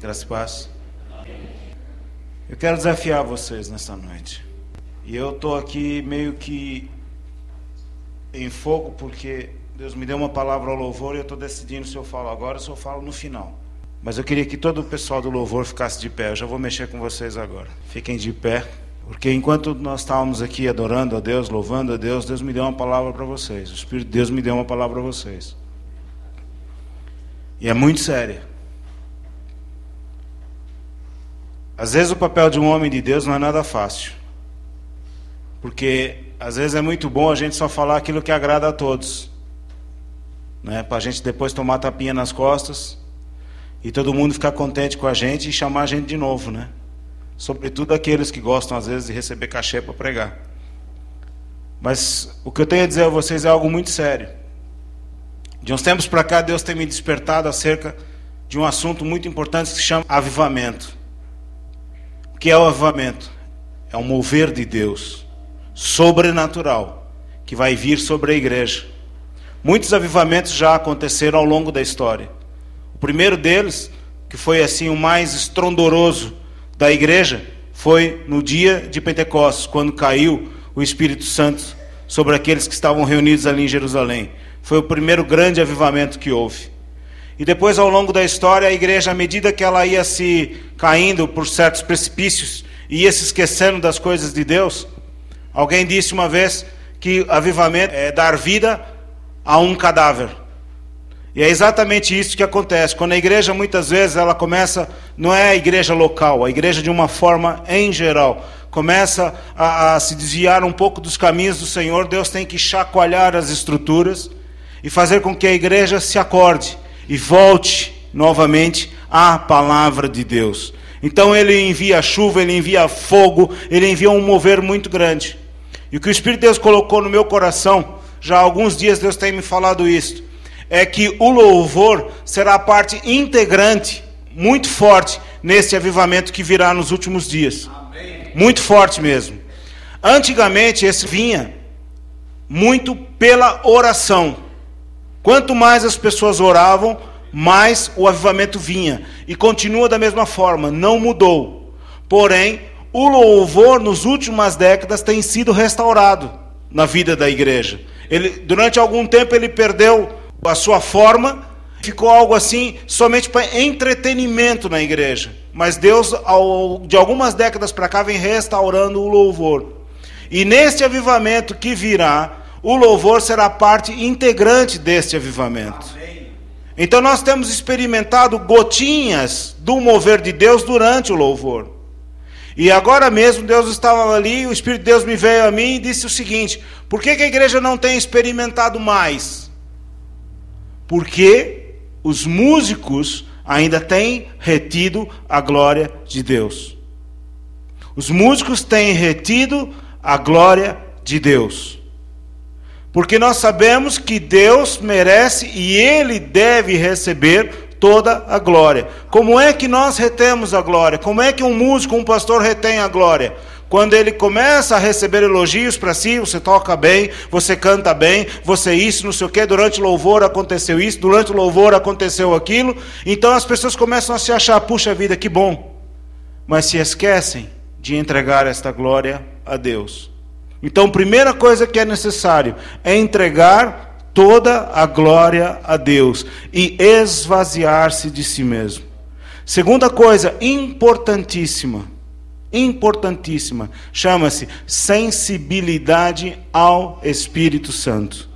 Graças e paz. Eu quero desafiar vocês nessa noite. E eu estou aqui meio que em fogo porque Deus me deu uma palavra ao louvor e eu estou decidindo se eu falo agora ou se eu falo no final. Mas eu queria que todo o pessoal do louvor ficasse de pé. Eu já vou mexer com vocês agora. Fiquem de pé. Porque enquanto nós estávamos aqui adorando a Deus, louvando a Deus, Deus me deu uma palavra para vocês. O Espírito de Deus me deu uma palavra para vocês. E é muito séria. Às vezes o papel de um homem de Deus não é nada fácil. Porque às vezes é muito bom a gente só falar aquilo que agrada a todos. Né? Para a gente depois tomar tapinha nas costas e todo mundo ficar contente com a gente e chamar a gente de novo, né? Sobretudo aqueles que gostam às vezes de receber cachê para pregar. Mas o que eu tenho a dizer a vocês é algo muito sério. De uns tempos para cá, Deus tem me despertado acerca de um assunto muito importante que se chama avivamento. O que é o avivamento? É um mover de Deus sobrenatural que vai vir sobre a igreja. Muitos avivamentos já aconteceram ao longo da história. O primeiro deles, que foi assim o mais estrondoroso da igreja, foi no dia de Pentecostes, quando caiu o Espírito Santo sobre aqueles que estavam reunidos ali em Jerusalém. Foi o primeiro grande avivamento que houve. E depois, ao longo da história, a igreja, à medida que ela ia se caindo por certos precipícios e ia se esquecendo das coisas de Deus, alguém disse uma vez que avivamento é dar vida a um cadáver. E é exatamente isso que acontece. Quando a igreja, muitas vezes, ela começa, não é a igreja local, a igreja de uma forma em geral, começa a, a se desviar um pouco dos caminhos do Senhor, Deus tem que chacoalhar as estruturas e fazer com que a igreja se acorde e volte novamente à palavra de Deus. Então ele envia chuva, ele envia fogo, ele envia um mover muito grande. E o que o Espírito de Deus colocou no meu coração, já há alguns dias Deus tem me falado isso, é que o louvor será parte integrante, muito forte, nesse avivamento que virá nos últimos dias. Amém. Muito forte mesmo. Antigamente esse vinha muito pela oração. Quanto mais as pessoas oravam, mais o avivamento vinha. E continua da mesma forma, não mudou. Porém, o louvor nos últimas décadas tem sido restaurado na vida da igreja. Ele, durante algum tempo ele perdeu a sua forma, ficou algo assim somente para entretenimento na igreja. Mas Deus, ao, de algumas décadas para cá, vem restaurando o louvor. E neste avivamento que virá, o louvor será parte integrante deste avivamento. Amém. Então nós temos experimentado gotinhas do mover de Deus durante o louvor. E agora mesmo Deus estava ali, o Espírito de Deus me veio a mim e disse o seguinte: por que, que a igreja não tem experimentado mais? Porque os músicos ainda têm retido a glória de Deus. Os músicos têm retido a glória de Deus. Porque nós sabemos que Deus merece e Ele deve receber toda a glória. Como é que nós retemos a glória? Como é que um músico, um pastor retém a glória? Quando ele começa a receber elogios para si, você toca bem, você canta bem, você isso, não sei o que, durante o louvor aconteceu isso, durante o louvor aconteceu aquilo, então as pessoas começam a se achar, puxa vida, que bom, mas se esquecem de entregar esta glória a Deus. Então, primeira coisa que é necessário é entregar toda a glória a Deus e esvaziar-se de si mesmo. Segunda coisa importantíssima, importantíssima, chama-se sensibilidade ao Espírito Santo.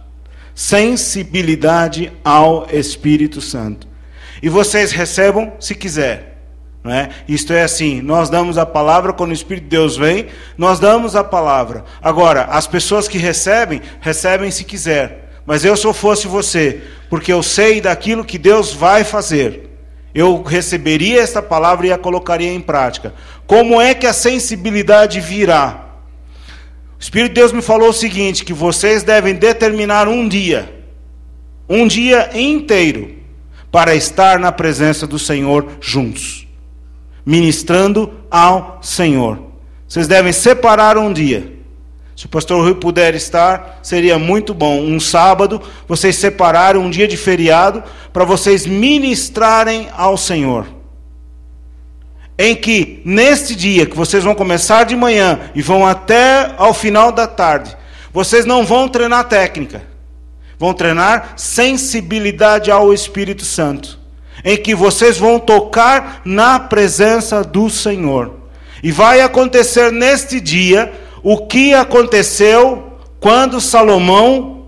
Sensibilidade ao Espírito Santo. E vocês recebam se quiser. Não é? Isto é assim, nós damos a palavra quando o Espírito de Deus vem, nós damos a palavra. Agora, as pessoas que recebem, recebem se quiser. Mas eu se eu fosse você, porque eu sei daquilo que Deus vai fazer, eu receberia esta palavra e a colocaria em prática. Como é que a sensibilidade virá? O Espírito de Deus me falou o seguinte: que vocês devem determinar um dia, um dia inteiro, para estar na presença do Senhor juntos ministrando ao Senhor. Vocês devem separar um dia. Se o pastor Rui puder estar, seria muito bom. Um sábado, vocês separarem um dia de feriado para vocês ministrarem ao Senhor. em que neste dia que vocês vão começar de manhã e vão até ao final da tarde, vocês não vão treinar técnica, vão treinar sensibilidade ao Espírito Santo, em que vocês vão tocar na presença do Senhor. E vai acontecer neste dia o que aconteceu quando Salomão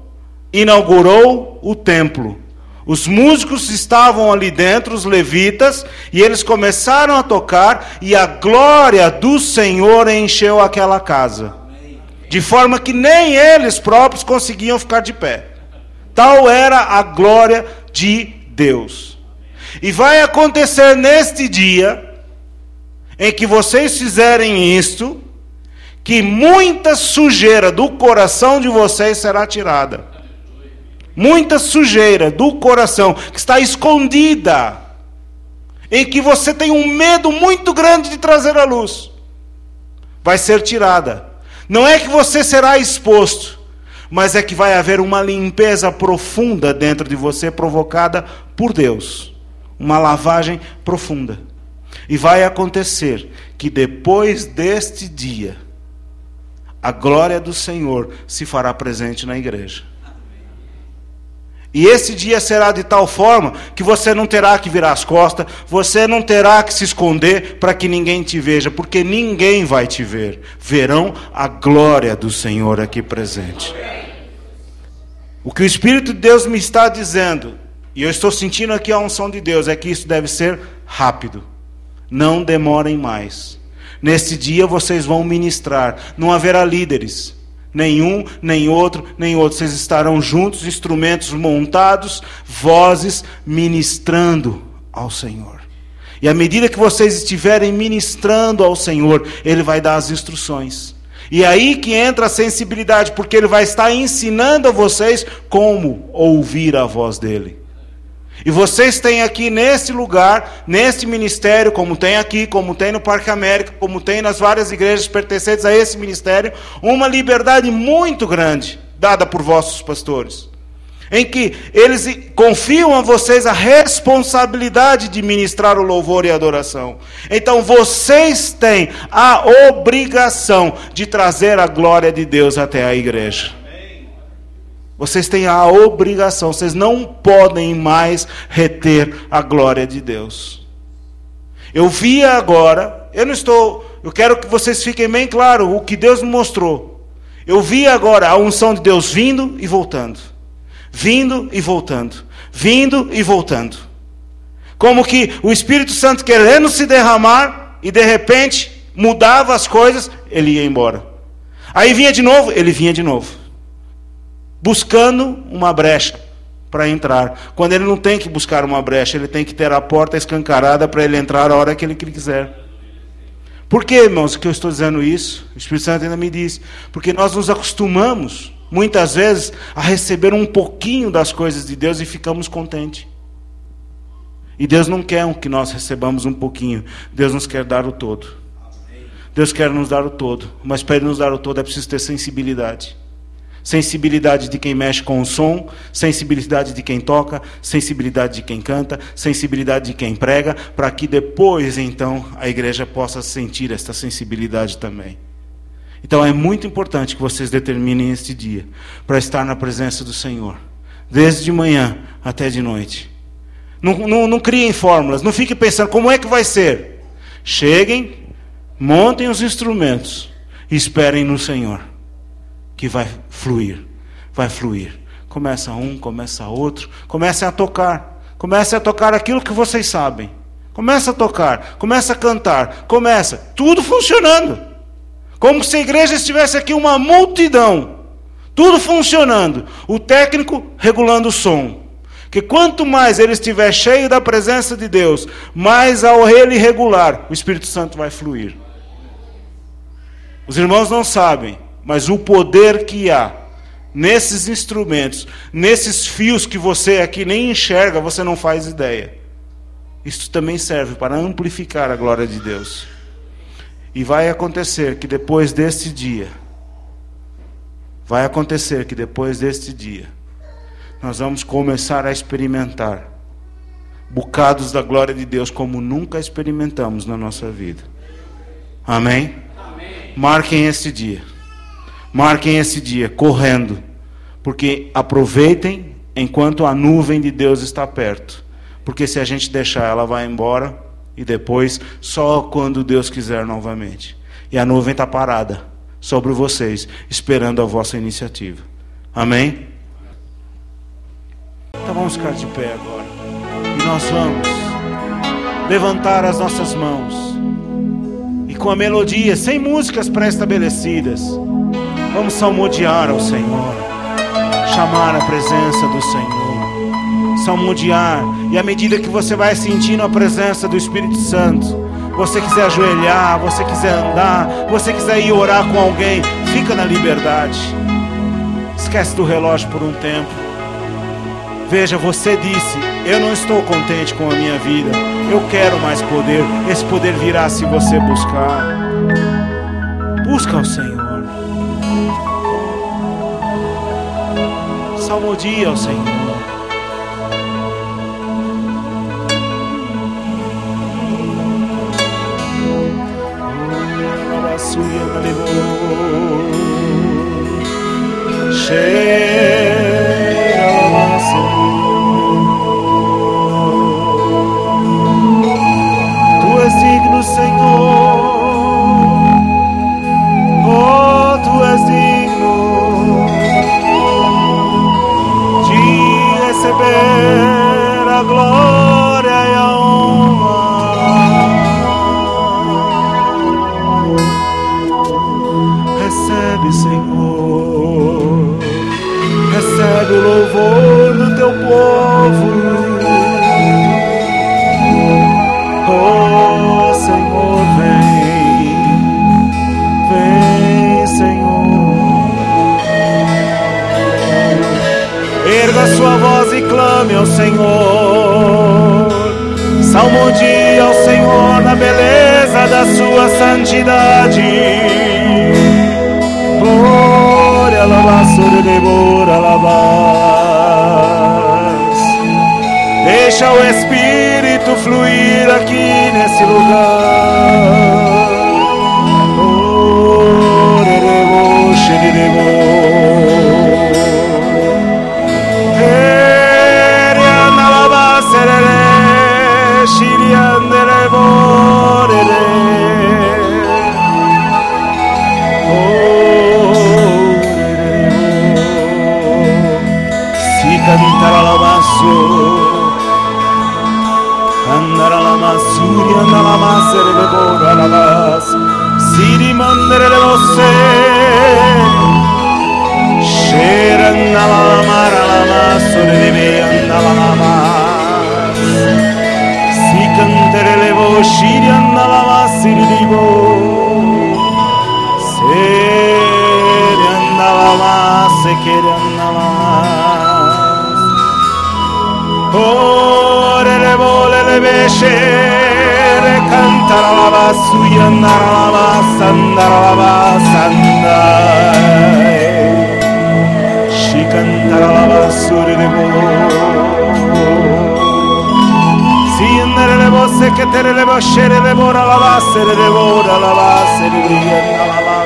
inaugurou o templo. Os músicos estavam ali dentro, os levitas, e eles começaram a tocar, e a glória do Senhor encheu aquela casa. De forma que nem eles próprios conseguiam ficar de pé. Tal era a glória de Deus. E vai acontecer neste dia, em que vocês fizerem isto, que muita sujeira do coração de vocês será tirada muita sujeira do coração que está escondida, em que você tem um medo muito grande de trazer à luz, vai ser tirada. Não é que você será exposto, mas é que vai haver uma limpeza profunda dentro de você provocada por Deus uma lavagem profunda. E vai acontecer que depois deste dia, a glória do Senhor se fará presente na igreja. E esse dia será de tal forma que você não terá que virar as costas, você não terá que se esconder para que ninguém te veja, porque ninguém vai te ver. Verão a glória do Senhor aqui presente. O que o Espírito de Deus me está dizendo, e eu estou sentindo aqui a unção de Deus, é que isso deve ser rápido. Não demorem mais. Neste dia vocês vão ministrar, não haverá líderes Nenhum, nem outro, nem outro. Vocês estarão juntos, instrumentos montados, vozes ministrando ao Senhor. E à medida que vocês estiverem ministrando ao Senhor, Ele vai dar as instruções. E é aí que entra a sensibilidade, porque Ele vai estar ensinando a vocês como ouvir a voz dEle. E vocês têm aqui nesse lugar, neste ministério, como tem aqui, como tem no Parque América, como tem nas várias igrejas pertencentes a esse ministério, uma liberdade muito grande dada por vossos pastores. Em que eles confiam a vocês a responsabilidade de ministrar o louvor e a adoração. Então vocês têm a obrigação de trazer a glória de Deus até a igreja. Vocês têm a obrigação, vocês não podem mais reter a glória de Deus. Eu vi agora, eu não estou, eu quero que vocês fiquem bem claro o que Deus me mostrou. Eu vi agora a unção de Deus vindo e voltando. Vindo e voltando. Vindo e voltando. Como que o Espírito Santo querendo se derramar e de repente mudava as coisas, ele ia embora. Aí vinha de novo, ele vinha de novo buscando uma brecha para entrar. Quando ele não tem que buscar uma brecha, ele tem que ter a porta escancarada para ele entrar a hora que ele quiser. Por que, irmãos, que eu estou dizendo isso? O Espírito Santo ainda me diz. Porque nós nos acostumamos, muitas vezes, a receber um pouquinho das coisas de Deus e ficamos contentes. E Deus não quer que nós recebamos um pouquinho. Deus nos quer dar o todo. Deus quer nos dar o todo. Mas para Ele nos dar o todo é preciso ter sensibilidade sensibilidade de quem mexe com o som, sensibilidade de quem toca, sensibilidade de quem canta, sensibilidade de quem prega, para que depois então a igreja possa sentir esta sensibilidade também. Então é muito importante que vocês determinem este dia para estar na presença do Senhor, desde de manhã até de noite. Não, não, não criem fórmulas, não fiquem pensando como é que vai ser. Cheguem, montem os instrumentos e esperem no Senhor que vai fluir, vai fluir. Começa um, começa outro, comecem a tocar. Comecem a tocar aquilo que vocês sabem. Começa a tocar, começa a cantar, começa, tudo funcionando. Como se a igreja estivesse aqui uma multidão, tudo funcionando. O técnico regulando o som. Que quanto mais ele estiver cheio da presença de Deus, mais ao ele regular, o Espírito Santo vai fluir. Os irmãos não sabem, mas o poder que há nesses instrumentos, nesses fios que você aqui nem enxerga, você não faz ideia. Isso também serve para amplificar a glória de Deus. E vai acontecer que depois deste dia, vai acontecer que depois deste dia, nós vamos começar a experimentar bocados da glória de Deus como nunca experimentamos na nossa vida. Amém? Amém. Marquem esse dia. Marquem esse dia correndo, porque aproveitem enquanto a nuvem de Deus está perto. Porque se a gente deixar, ela vai embora e depois só quando Deus quiser novamente. E a nuvem está parada sobre vocês, esperando a vossa iniciativa. Amém? Então vamos ficar de pé agora. E nós vamos levantar as nossas mãos. E com a melodia, sem músicas pré-estabelecidas, vamos salmodiar ao Senhor. Chamar a presença do Senhor. Salmodiar. E à medida que você vai sentindo a presença do Espírito Santo, você quiser ajoelhar, você quiser andar, você quiser ir orar com alguém, fica na liberdade. Esquece do relógio por um tempo. Veja, você disse: Eu não estou contente com a minha vida. Eu quero mais poder. Esse poder virá se você buscar. Busca o Senhor. Salmodia ao Senhor. Tu Erga sua voz e clame ao Senhor. Salmodie ao Senhor na beleza da sua santidade. Glória, alabaço, devora, alabás. Deixa o Espírito fluir aqui nesse lugar. Oh, derebo, xerebo. Erere, xirian, derebo, erere. Si cantara la basso Andara la massuri andara la massere le bora la bas Si rimandere le mosse Scera andava la mara la massore Shiryan Nalama Sirilibo Seryan Nalama Sekeryan Nalama Orere Bolere Beşere Kantaralaba Suyan Naralaba Sandaralaba Sanday Shikantaralaba Surilibo Sandaralaba serele bo seketerele bo şerele bo ralaba serele bo ralaba serele ralaba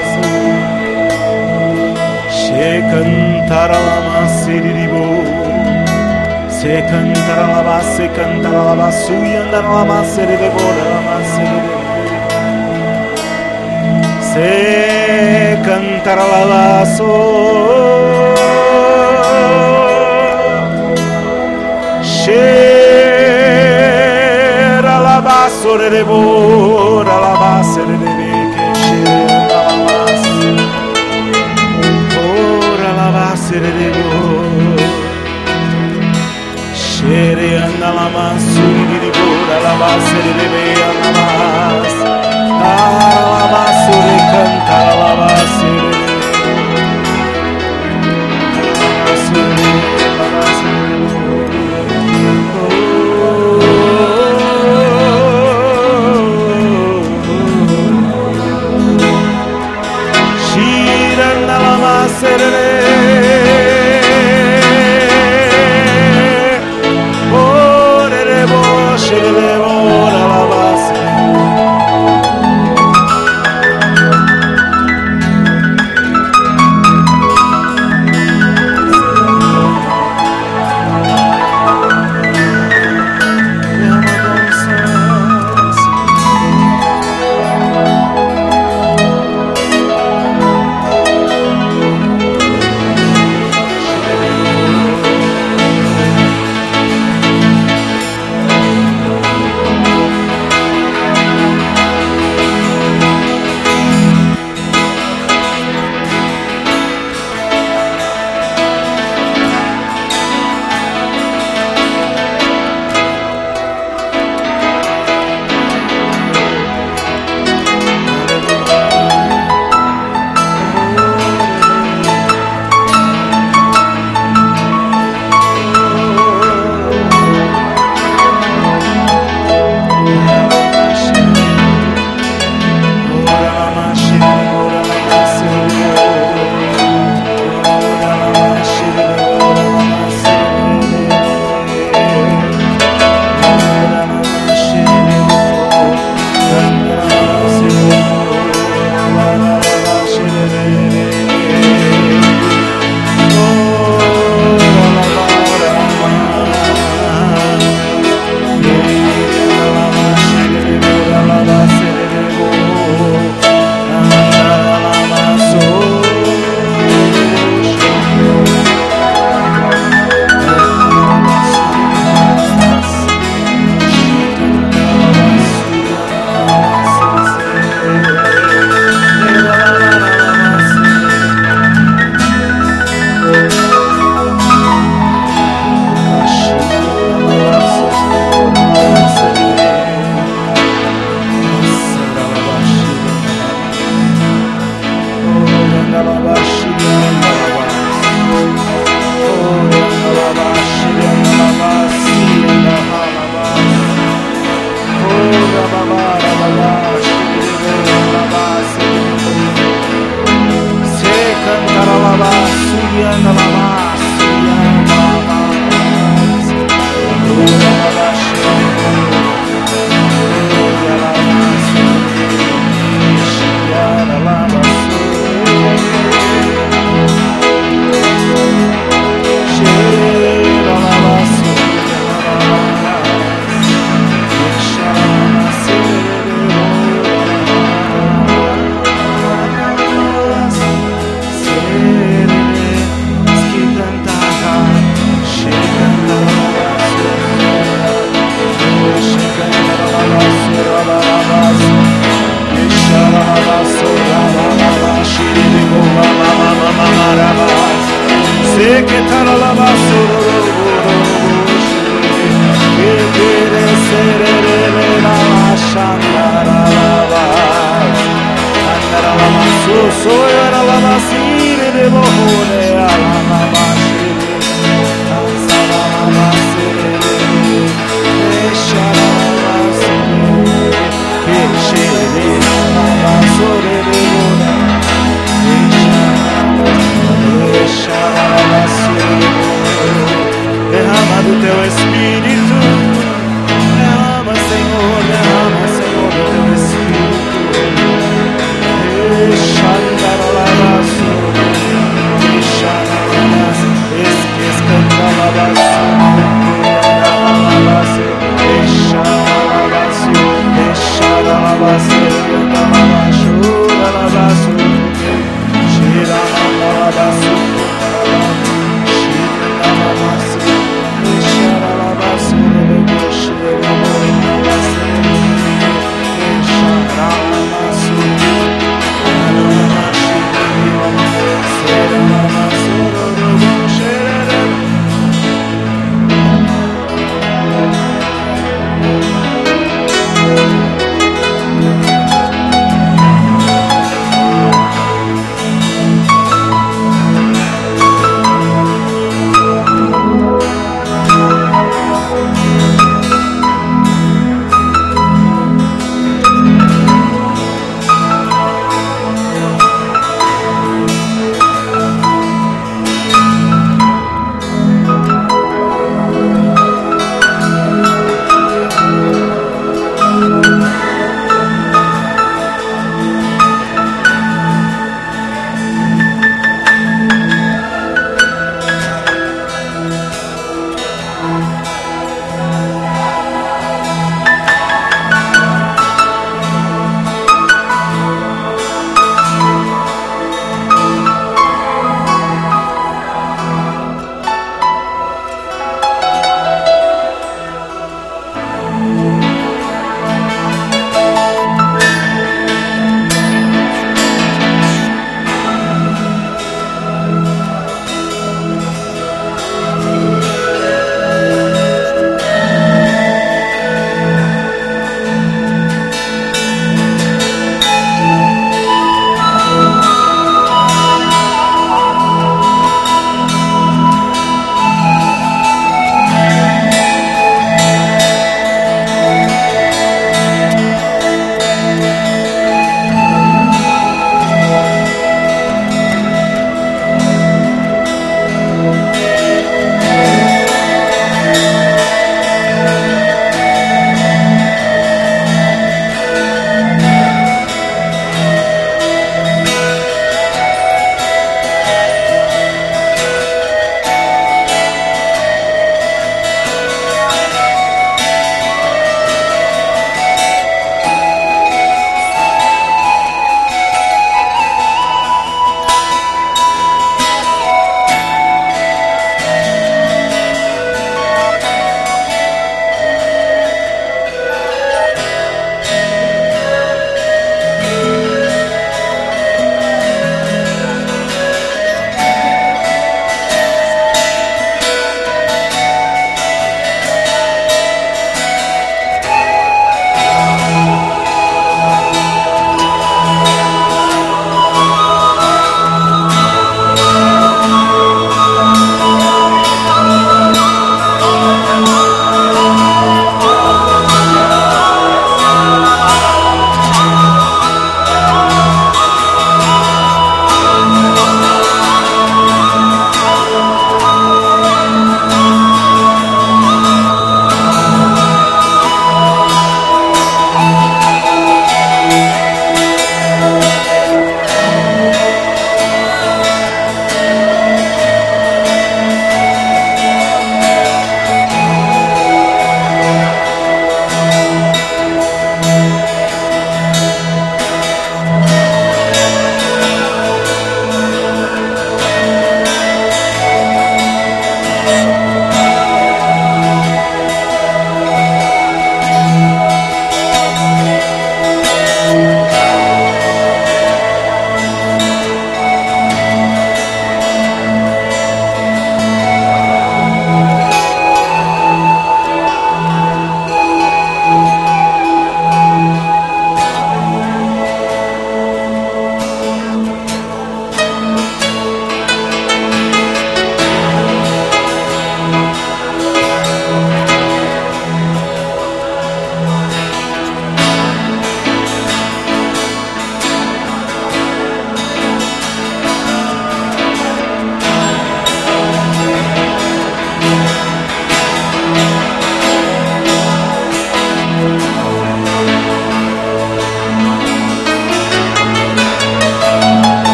Sekan taralama serili bo. Sekan taralaba sekan taralaba suyan taralaba serele bo ralaba serele Sekan taralaba so. Sekan sorere bora la base le che scende la base ora la base de scere anda la mansuri di bora la base de be anda la base ah, la base canta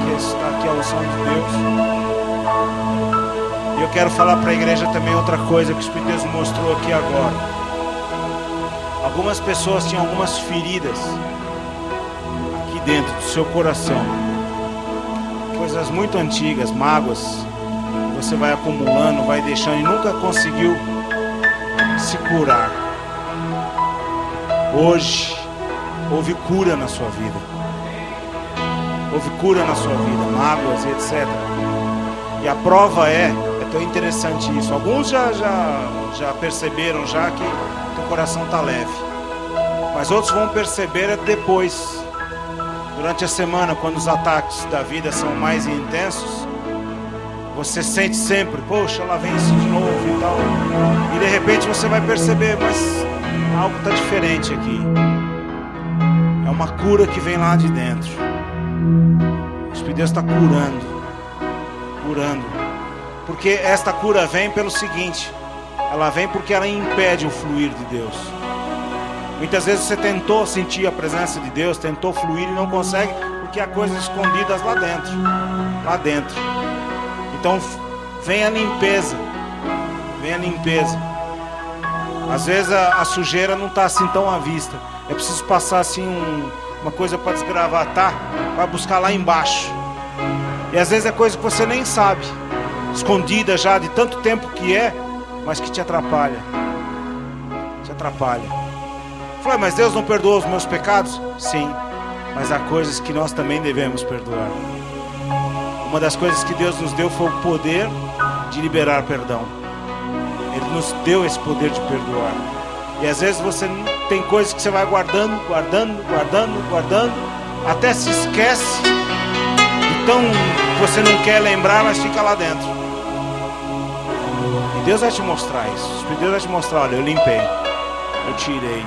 que está aqui a unção de Deus. E eu quero falar para a igreja também outra coisa que o Espírito Deus mostrou aqui agora. Algumas pessoas tinham algumas feridas aqui dentro do seu coração. Coisas muito antigas, mágoas. Você vai acumulando, vai deixando e nunca conseguiu se curar. Hoje houve cura na sua vida. Houve cura na sua vida, mágoas e etc. E a prova é, é tão interessante isso. Alguns já, já, já perceberam já que coração está leve. Mas outros vão perceber depois, durante a semana, quando os ataques da vida são mais intensos. Você sente sempre, poxa, lá vem isso de novo e tal. E de repente você vai perceber, mas algo está diferente aqui. É uma cura que vem lá de dentro. O Espírito Deus está curando, curando. Porque esta cura vem pelo seguinte: ela vem porque ela impede o fluir de Deus. Muitas vezes você tentou sentir a presença de Deus, tentou fluir e não consegue, porque há coisas escondidas lá dentro. Lá dentro. Então vem a limpeza. Vem a limpeza. Às vezes a, a sujeira não está assim tão à vista. É preciso passar assim um, uma coisa para desgravatar, para buscar lá embaixo. E às vezes é coisa que você nem sabe, escondida já de tanto tempo que é, mas que te atrapalha. Te atrapalha. Falei, mas Deus não perdoou os meus pecados? Sim, mas há coisas que nós também devemos perdoar. Uma das coisas que Deus nos deu foi o poder de liberar perdão. Ele nos deu esse poder de perdoar. E às vezes você tem coisas que você vai guardando, guardando, guardando, guardando, até se esquece. Então você não quer lembrar, mas fica lá dentro. Deus vai te mostrar isso. Deus vai te mostrar, olha, eu limpei, eu tirei.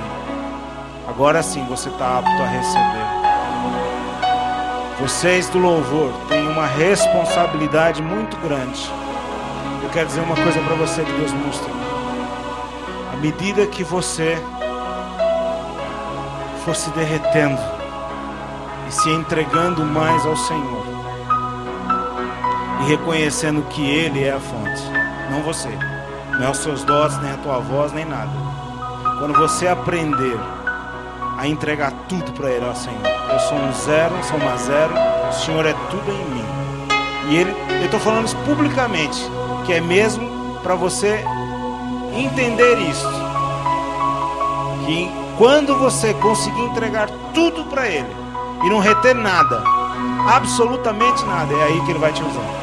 Agora sim você está apto a receber. Vocês do louvor têm uma responsabilidade muito grande. Eu quero dizer uma coisa para você que Deus mostrou. À medida que você for se derretendo e se entregando mais ao Senhor e reconhecendo que Ele é a fonte, não você. Não é os seus dons, nem a tua voz, nem nada. Quando você aprender a entregar tudo para Ele, ó Senhor. Eu sou um zero, sou uma zero, o Senhor é tudo em mim. E Ele, eu estou falando isso publicamente, que é mesmo para você entender isso. Que quando você conseguir entregar tudo para Ele e não reter nada, absolutamente nada, é aí que Ele vai te usar.